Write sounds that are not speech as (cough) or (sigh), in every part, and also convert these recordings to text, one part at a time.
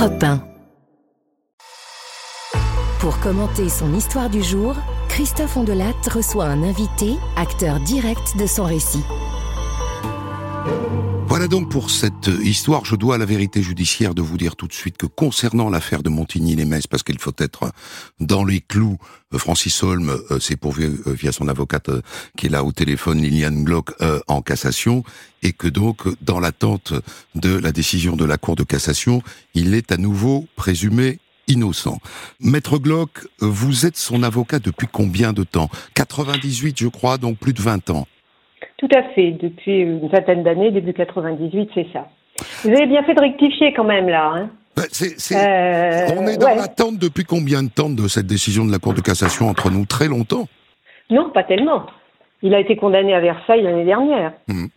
Europe 1. Pour commenter son histoire du jour, Christophe Ondelat reçoit un invité, acteur direct de son récit. Voilà donc pour cette histoire, je dois à la vérité judiciaire de vous dire tout de suite que concernant l'affaire de Montigny-les-Metz, parce qu'il faut être dans les clous, euh, Francis Holm euh, s'est pourvu euh, via son avocate qui est là au téléphone, Liliane Glock, en cassation, et que donc, dans l'attente de la décision de la Cour de cassation, il est à nouveau présumé innocent. Maître Glock, vous êtes son avocat depuis combien de temps? 98, je crois, donc plus de 20 ans. Tout à fait, depuis une vingtaine d'années, début 98, c'est ça. Vous avez bien fait de rectifier quand même là. Hein bah, euh, on est dans l'attente depuis combien de temps de cette décision de la Cour de cassation entre nous? Très longtemps Non, pas tellement. Il a été condamné à Versailles l'année dernière. Mmh.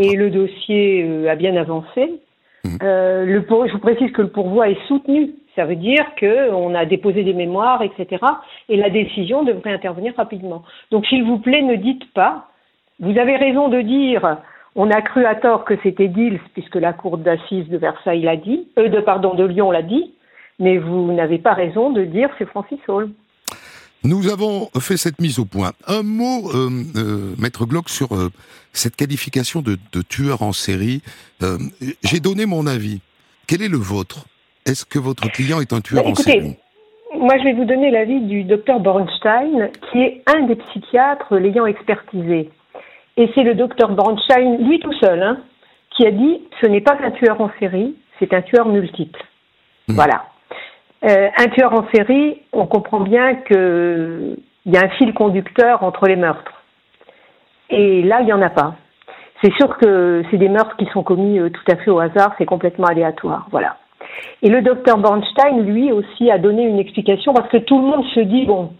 Et le dossier euh, a bien avancé. Mmh. Euh, le je vous précise que le pourvoi est soutenu. Ça veut dire qu'on a déposé des mémoires, etc. Et la décision devrait intervenir rapidement. Donc, s'il vous plaît, ne dites pas vous avez raison de dire, on a cru à tort que c'était Dils, puisque la cour d'assises de Versailles l'a dit, euh, de pardon de Lyon l'a dit, mais vous n'avez pas raison de dire c'est Francis Hall. Nous avons fait cette mise au point. Un mot, euh, euh, Maître Glock, sur cette qualification de, tueur en série. J'ai donné mon avis. Quel est le vôtre? Est-ce que votre client est un tueur bah, en série? moi, je vais vous donner l'avis du docteur Bornstein, qui est un des psychiatres l'ayant expertisé. Et c'est le docteur Bronstein, lui tout seul, hein, qui a dit ce n'est pas un tueur en série, c'est un tueur multiple. Hmm. Voilà. Euh, un tueur en série, on comprend bien qu'il y a un fil conducteur entre les meurtres. Et là, il n'y en a pas. C'est sûr que c'est des meurtres qui sont commis euh, tout à fait au hasard, c'est complètement aléatoire. Voilà. Et le docteur Bernstein, lui aussi, a donné une explication parce que tout le monde se dit, bon,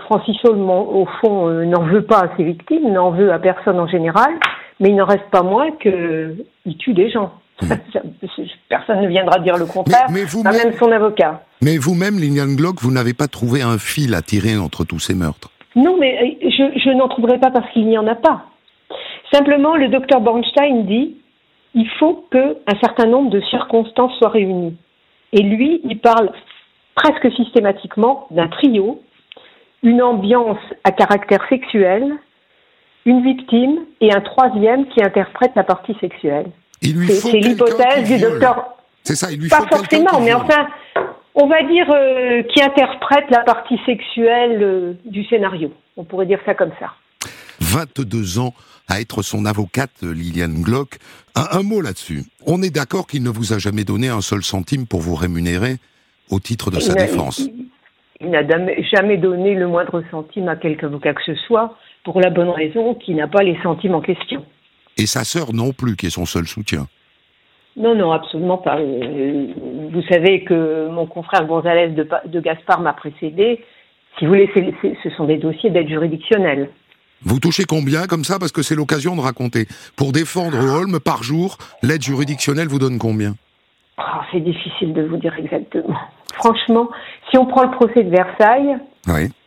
Francis Holm, au fond, euh, n'en veut pas à ses victimes, n'en veut à personne en général, mais il n'en reste pas moins qu'il tue des gens. Hmm. (laughs) Personne ne viendra dire le contraire, mais, vous pas même, son avocat. Mais vous-même, Liliane Glock, vous n'avez pas trouvé un fil à tirer entre tous ces meurtres Non, mais euh, je, je n'en trouverai pas parce qu'il n'y en a pas. Simplement, le docteur Bornstein dit il faut qu'un certain nombre de circonstances soient réunies. Et lui, il parle presque systématiquement d'un trio une ambiance à caractère sexuel, une victime et un troisième qui interprète la partie sexuelle. C'est l'hypothèse du docteur. C'est ça, il lui Pas forcément, mais enfin, on va dire euh, qui interprète la partie sexuelle euh, du scénario. On pourrait dire ça comme ça. 22 ans à être son avocate, Liliane Glock. Un, un mot là-dessus. On est d'accord qu'il ne vous a jamais donné un seul centime pour vous rémunérer au titre de sa défense. Il n'a jamais donné le moindre centime à quelque avocat que ce soit, pour la bonne raison qu'il n'a pas les centimes en question. Et sa sœur non plus, qui est son seul soutien Non, non, absolument pas. Euh, vous savez que mon confrère González de, de Gaspard m'a précédé. Si vous voulez, ce sont des dossiers d'aide juridictionnelle. Vous touchez combien comme ça? Parce que c'est l'occasion de raconter. Pour défendre Holm par jour, l'aide juridictionnelle vous donne combien? Ah, C'est difficile de vous dire exactement. Franchement, si on prend le procès de Versailles,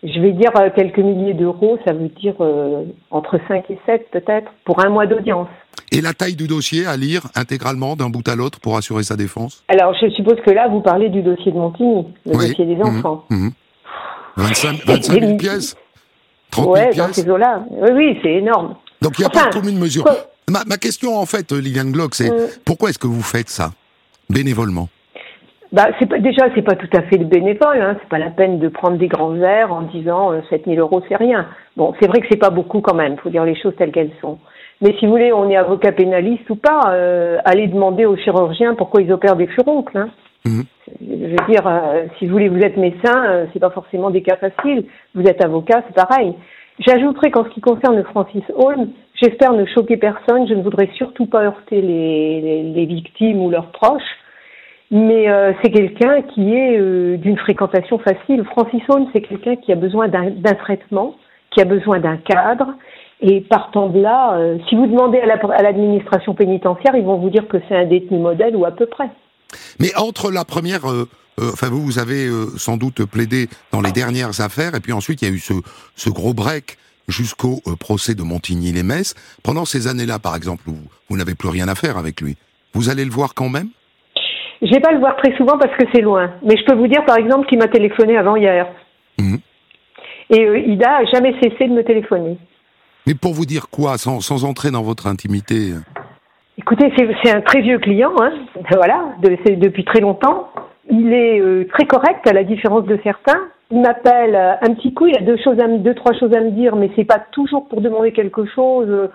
je vais dire euh, quelques milliers d'euros, ça veut dire euh, entre 5 et 7 peut-être, pour un mois d'audience. Et la taille du dossier à lire intégralement d'un bout à l'autre pour assurer sa défense? Alors je suppose que là, vous parlez du dossier de Montigny, le dossier des mmh. enfants. 25, 000 pièces? 30 ouais, dans ces eaux-là. Oui, oui, c'est énorme. Donc il n'y a pas de commune mesure. Ma, question en fait, Liliane Glock, c'est mmh. pourquoi est-ce que vous faites ça bénévolement? Bah, c'est pas, déjà, c'est pas tout à fait le bénévole. Hein. C'est pas la peine de prendre des grands airs en disant euh, 7000 euros, c'est rien. Bon, c'est vrai que c'est pas beaucoup quand même. Faut dire les choses telles qu'elles sont. Mais si vous voulez, on est avocat pénaliste ou pas, euh, allez demander aux chirurgiens pourquoi ils opèrent des furoncles. Hein. Mmh. Je veux dire, euh, si vous voulez, vous êtes médecin, euh, c'est pas forcément des cas faciles. Vous êtes avocat, c'est pareil. J'ajouterai qu'en ce qui concerne Francis Holm, j'espère ne choquer personne. Je ne voudrais surtout pas heurter les, les, les victimes ou leurs proches mais euh, c'est quelqu'un qui est euh, d'une fréquentation facile. Francis Holmes, c'est quelqu'un qui a besoin d'un traitement, qui a besoin d'un cadre. Et partant de là, euh, si vous demandez à l'administration pénitentiaire, ils vont vous dire que c'est un détenu modèle ou à peu près. Mais entre la première, enfin vous, vous avez sans doute plaidé dans les dernières affaires, et puis ensuite il y a eu ce, ce gros break jusqu'au procès de Montigny-les-Metz. Pendant ces années-là, par exemple, où vous n'avez plus rien à faire avec lui, vous allez le voir quand même? Je vais pas le voir très souvent parce que c'est loin. Mais je peux vous dire, par exemple, qu'il m'a téléphoné avant hier. Mhm. Et euh, Ida a jamais cessé de me téléphoner. Mais pour vous dire quoi, sans, sans entrer dans votre intimité Écoutez, c'est un très vieux client, hein. (laughs) voilà, de- c'est depuis très longtemps. Il est euh, très correct, à la différence de certains. Il m'appelle euh, un petit coup, il a deux choses à me, deux trois choses à me dire, mais c'est pas toujours pour demander quelque chose. euh,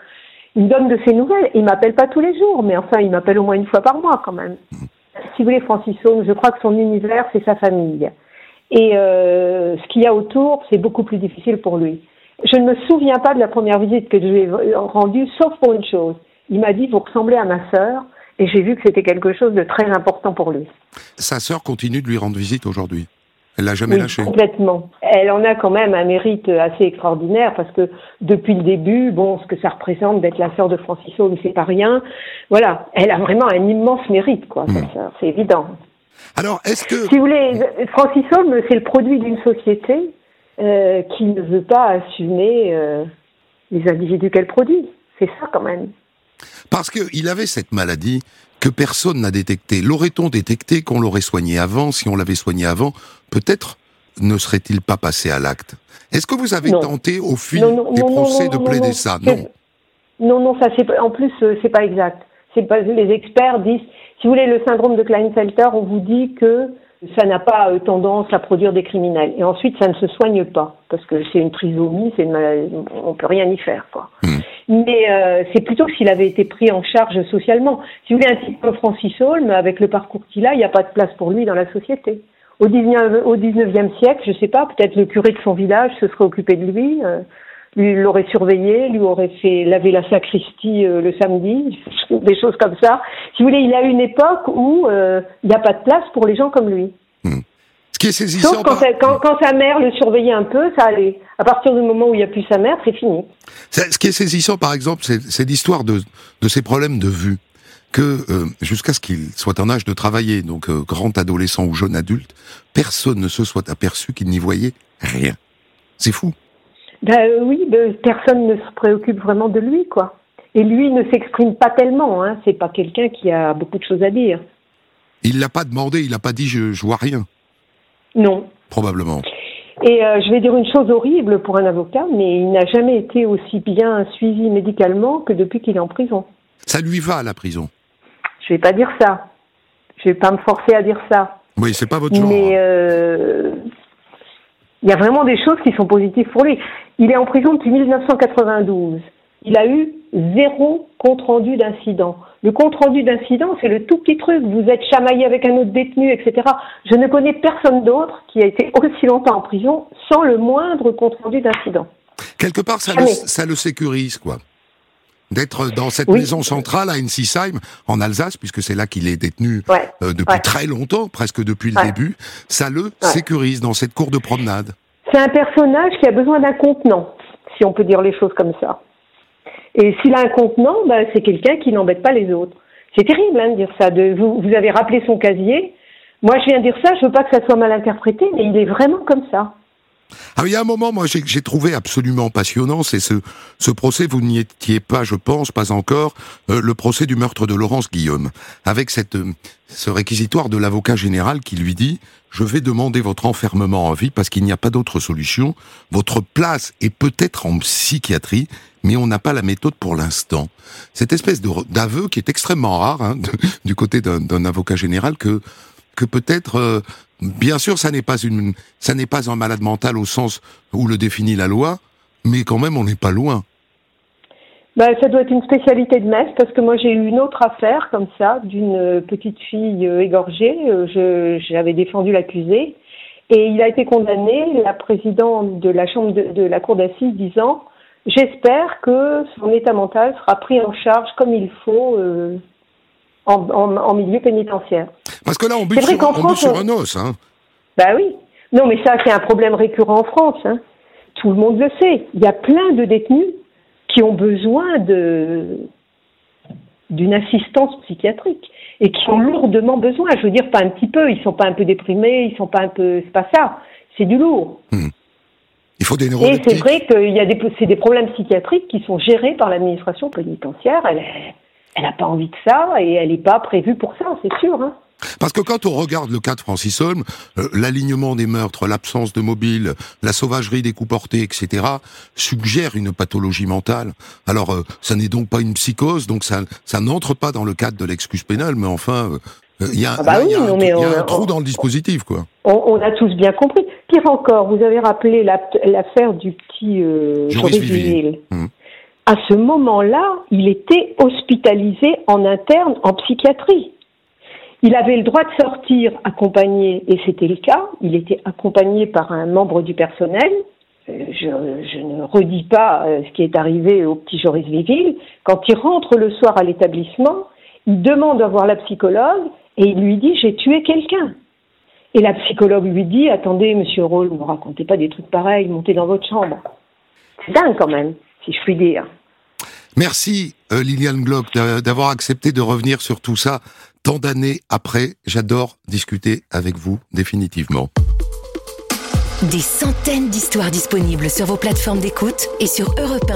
Il me donne de ses nouvelles. Il m'appelle pas tous les jours, mais enfin, il m'appelle au moins une fois par mois quand même. Si vous voulez, Francis Holmes, je crois que son univers, c'est sa famille. Et euh, ce qu'il y a autour, c'est beaucoup plus difficile pour lui. Je ne me souviens pas de la première visite que je lui ai rendue, sauf pour une chose. Il m'a dit, vous ressemblez à ma sœur, et j'ai vu que c'était quelque chose de très important pour lui. Sa sœur continue de lui rendre visite aujourd'hui. Elle l'a jamais Oui, lâché. complètement. Elle en a quand même un mérite assez extraordinaire parce que depuis le début, bon, ce que ça représente d'être la sœur de Francis Holmes, c'est pas rien. Voilà, elle a vraiment un immense mérite, quoi, Mm. sœur, c'est évident. Alors, est-ce que... Si vous voulez, Francis c'est le produit d'une société euh, qui ne veut pas assumer euh, les individus qu'elle produit. C'est ça quand même. Parce qu'il avait cette maladie que personne n'a détectée. L'aurait-on détecté qu'on l'aurait soigné avant Si on l'avait soigné avant, peut-être ne serait-il pas passé à l'acte? Est-ce que vous avez Non. tenté, au fil Non, non, des procès, de plaider ça? Non. Non, non, ça c'est pas- en plus euh, c'est pas exact. C'est pas les experts disent si vous voulez le syndrome de Klinefelter, on vous dit que ça n'a pas euh, tendance à produire des criminels et ensuite ça ne se soigne pas parce que c'est une trisomie, c'est une maladie, on peut rien y faire quoi. Hmm. Mais euh, c'est plutôt que s'il avait été pris en charge socialement. Si vous voulez un type comme Francis Holm avec le parcours qu'il a, il n'y a pas de place pour lui dans la société. Au 19, au 19e siècle, je sais pas, peut-être le curé de son village se serait occupé de lui, euh, lui l'aurait surveillé, lui aurait fait laver la sacristie euh, le samedi, (laughs) des choses comme ça. Si vous voulez, il a une époque où euh, il n'y a pas de place pour les gens comme lui. Ce qui est saisissant... Sauf quand, par- quand, quand sa mère le surveillait un peu, ça allait. À partir du moment où il n'y a plus sa mère, c'est fini. Ce qui est saisissant, par exemple, c'est c'est l'histoire de, de ces problèmes de vue. Que euh, jusqu'à ce qu'il soit en âge de travailler, donc euh, grand adolescent ou jeune adulte, personne ne se soit aperçu qu'il n'y voyait rien. C'est fou. Ben euh, oui, ben, personne ne se préoccupe vraiment de lui, quoi. Et lui ne s'exprime pas tellement. Hein. C'est pas quelqu'un qui a beaucoup de choses à dire. Il l'a pas demandé, il n'a pas dit je, je vois rien, Non. probablement. Et euh, je vais dire une chose horrible pour un avocat, mais il n'a jamais été aussi bien suivi médicalement que depuis qu'il est en prison. Ça lui va à la prison. Je vais pas dire ça. Je vais pas me forcer à dire ça. Oui, c'est pas votre genre. Mais euh, il y a vraiment des choses qui sont positives pour lui. Il est en prison depuis 1992. Il a eu zéro compte rendu d'incident. Le compte rendu d'incident, c'est le tout petit truc. Vous êtes chamaillé avec un autre détenu, etc. Je ne connais personne d'autre qui a été aussi longtemps en prison sans le moindre compte rendu d'incident. Quelque part, ça le, Jamais. ça le sécurise, quoi. D'être dans cette Oui. maison centrale à Ensisheim, en Alsace, puisque c'est là qu'il est détenu Ouais. euh, depuis Ouais. très longtemps, presque depuis le Ouais. début, ça le sécurise dans cette cour de promenade. C'est un personnage qui a besoin d'un contenant, si on peut dire les choses comme ça. Et s'il a un contenant, ben, c'est quelqu'un qui n'embête pas les autres. C'est terrible hein, de dire ça. De, vous, vous avez rappelé son casier. Moi, je viens dire ça, je veux pas que ça soit mal interprété, mais il est vraiment comme ça. Ah, il y a un moment, moi, j'ai trouvé absolument passionnant, c'est ce, ce procès, vous n'y étiez pas, je pense, pas encore, euh, le procès du meurtre de Laurence Guillaume, avec cette, euh, ce réquisitoire de l'avocat général qui lui dit « Je vais demander votre enfermement en vie parce qu'il n'y a pas d'autre solution. Votre place est peut-être en psychiatrie, mais on n'a pas la méthode pour l'instant. » Cette espèce d'aveu qui est extrêmement rare hein, (laughs) du côté d'un avocat général que que peut-être, euh, bien sûr, ça n'est pas un malade mental au sens où le définit la loi, mais quand même, on n'est pas loin. Ben, ça doit être une spécialité de Metz, parce que moi, j'ai eu une autre affaire comme ça, d'une euh, petite fille euh, égorgée. J'avais défendu l'accusé. Et il a été condamné, la présidente de la chambre de, la cour d'assises disant J'espère que son état mental sera pris en charge comme il faut en milieu pénitentiaire. Parce que là, on bute, sur, on bute France, sur on- un os. Hein. Bah oui. Non, mais ça, c'est un problème récurrent en France. hein. Tout le monde le sait. Il y a plein de détenus qui ont besoin de d'une assistance psychiatrique et qui ont lourdement besoin. Je veux dire, pas un petit peu. Ils sont pas un peu déprimés. Ils sont pas un peu. C'est pas ça. C'est du lourd. Il faut des Et c'est vrai qu'il y a des c'est des problèmes psychiatriques qui sont gérés par l'administration pénitentiaire. Elle elle n'a pas envie de ça et elle n'est pas prévue pour ça, c'est sûr. Hein. Parce que quand on regarde le cas de Francis Holm, euh, l'alignement des meurtres, l'absence de mobile, la sauvagerie des coups portés, etc., suggère une pathologie mentale. Alors, euh, ça n'est donc pas une psychose, donc ça, ça n'entre pas dans le cadre de l'excuse pénale, mais enfin, euh, il y a, un, trou dans le dispositif, quoi. On, a tous bien compris. Pire encore, vous avez rappelé l'affaire du petit euh, Joris hum. À ce moment-là, il était hospitalisé en interne en psychiatrie. Il avait le droit de sortir accompagné, et c'était le cas, il était accompagné par un membre du personnel. Euh, je, ne redis pas euh, ce qui est arrivé au petit Joris Viville. Quand il rentre le soir à l'établissement, il demande à voir la psychologue et il lui dit J'ai tué quelqu'un. Et la psychologue lui dit Attendez, monsieur Roll, ne me racontez pas des trucs pareils, montez dans votre chambre. C'est dingue quand même, si je puis dire. Merci euh, Liliane Glock d'avoir accepté de revenir sur tout ça tant d'années après. J'adore discuter avec vous définitivement. Des centaines d'histoires disponibles sur vos plateformes d'écoute et sur europe